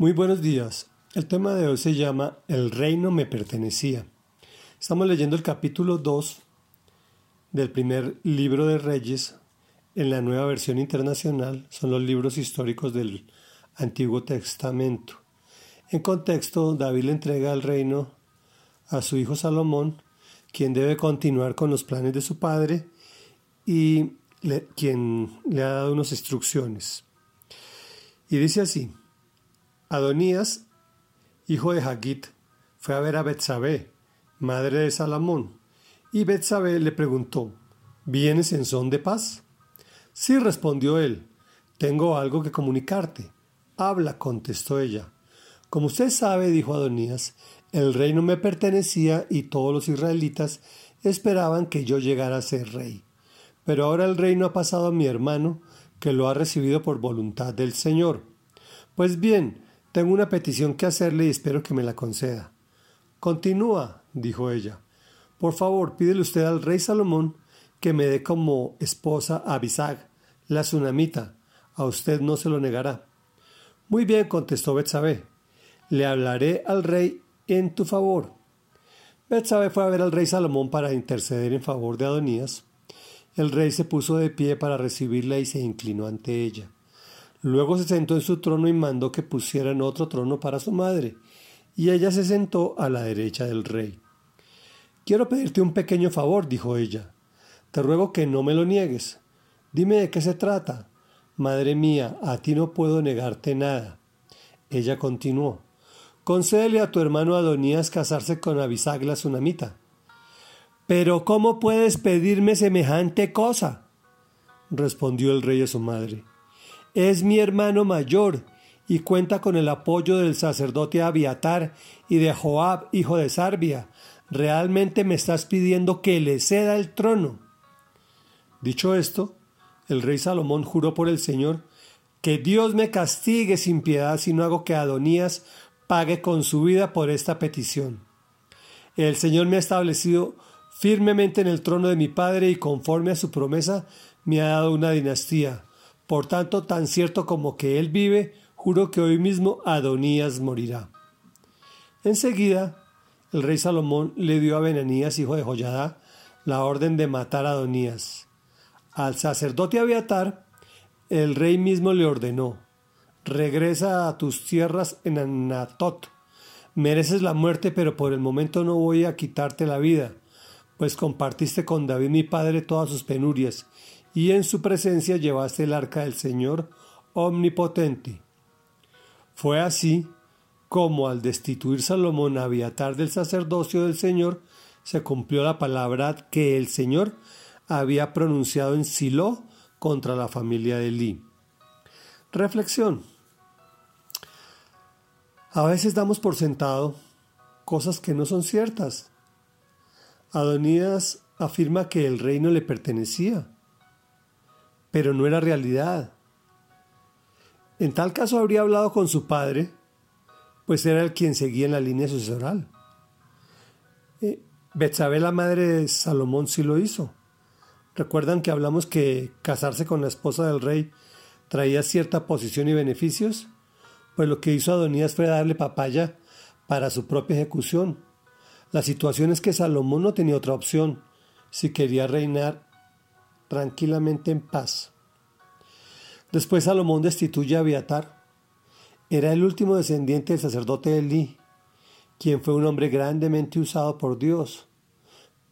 Muy buenos días. El tema de hoy se llama El reino me pertenecía. Estamos leyendo el capítulo 2 del primer libro de Reyes en la nueva versión internacional. Son los libros históricos del Antiguo Testamento. En contexto, David le entrega el reino a su hijo Salomón, quien debe continuar con los planes de su padre y quien le ha dado unas instrucciones. Y dice así, Adonías, hijo de Hagit, fue a ver a Betsabé, madre de Salomón, y Betsabé le preguntó, ¿Vienes en son de paz? Sí, respondió él, tengo algo que comunicarte. Habla, contestó ella. Como usted sabe, dijo Adonías, el reino me pertenecía y todos los israelitas esperaban que yo llegara a ser rey. Pero ahora el reino ha pasado a mi hermano, que lo ha recibido por voluntad del Señor. Pues bien, tengo una petición que hacerle y espero que me la conceda. Continúa, dijo ella. Por favor, pídele usted al rey Salomón que me dé como esposa a Abisag, la tsunamita. A usted no se lo negará. Muy bien, contestó Betsabé. Le hablaré al rey en tu favor. Betsabé fue a ver al rey Salomón para interceder en favor de Adonías. El rey se puso de pie para recibirla y se inclinó ante ella. Luego se sentó en su trono y mandó que pusieran otro trono para su madre, y ella se sentó a la derecha del rey. Quiero pedirte un pequeño favor, dijo ella. Te ruego que no me lo niegues. Dime de qué se trata. Madre mía, a ti no puedo negarte nada. Ella continuó. Concédele a tu hermano Adonías casarse con Abisag la Sunamita. Pero ¿cómo puedes pedirme semejante cosa? respondió el rey a su madre. Es mi hermano mayor y cuenta con el apoyo del sacerdote Abiatar y de Joab, hijo de Sarbia. ¿Realmente me estás pidiendo que le ceda el trono? Dicho esto, el rey Salomón juró por el Señor que Dios me castigue sin piedad si no hago que Adonías pague con su vida por esta petición. El Señor me ha establecido firmemente en el trono de mi padre y conforme a su promesa me ha dado una dinastía por tanto, tan cierto como que él vive, juro que hoy mismo Adonías morirá. Enseguida, el rey Salomón le dio a Benanías, hijo de Joyadá, la orden de matar a Adonías. Al sacerdote Abiatar, el rey mismo le ordenó: Regresa a tus tierras en Anatot. Mereces la muerte, pero por el momento no voy a quitarte la vida, pues compartiste con David mi padre todas sus penurias, y en su presencia llevaste el arca del Señor omnipotente. Fue así como al destituir Salomón a Abiatar del sacerdocio del Señor, se cumplió la palabra que el Señor había pronunciado en Silo contra la familia de Eli. Reflexión. A veces damos por sentado cosas que no son ciertas. Adonías afirma que el reino le pertenecía pero no era realidad. En tal caso habría hablado con su padre, pues era el quien seguía en la línea sucesoral. Eh, Betsabé, la madre de Salomón, sí lo hizo. ¿Recuerdan que hablamos que casarse con la esposa del rey traía cierta posición y beneficios? Pues lo que hizo Adonías fue darle papaya para su propia ejecución. La situación es que Salomón no tenía otra opción si quería reinar tranquilamente en paz. Después Salomón destituye a Abiatar. Era el último descendiente del sacerdote Elí, quien fue un hombre grandemente usado por Dios,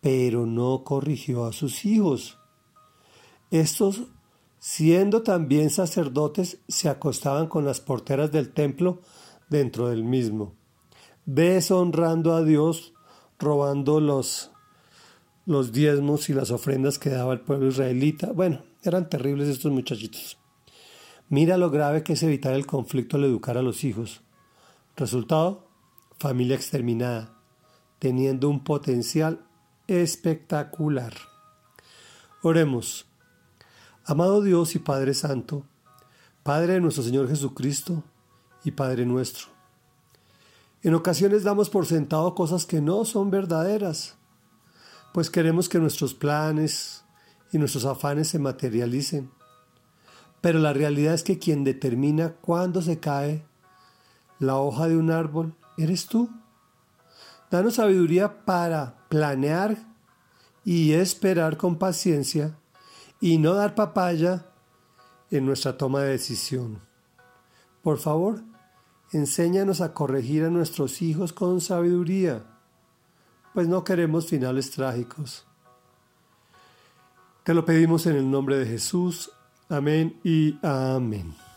pero no corrigió a sus hijos. Estos, siendo también sacerdotes, se acostaban con las porteras del templo dentro del mismo, deshonrando a Dios, robando los los diezmos y las ofrendas que daba el pueblo israelita. Bueno, eran terribles estos muchachitos. Mira lo grave que es evitar el conflicto al educar a los hijos. Resultado, familia exterminada, teniendo un potencial espectacular. Oremos. Amado Dios y Padre Santo, Padre de nuestro Señor Jesucristo y Padre nuestro. En ocasiones damos por sentado cosas que no son verdaderas pues queremos que nuestros planes y nuestros afanes se materialicen. Pero la realidad es que quien determina cuándo se cae la hoja de un árbol, eres tú. Danos sabiduría para planear y esperar con paciencia y no dar papaya en nuestra toma de decisión. Por favor, enséñanos a corregir a nuestros hijos con sabiduría, pues no queremos finales trágicos. Te lo pedimos en el nombre de Jesús. Amén y amén.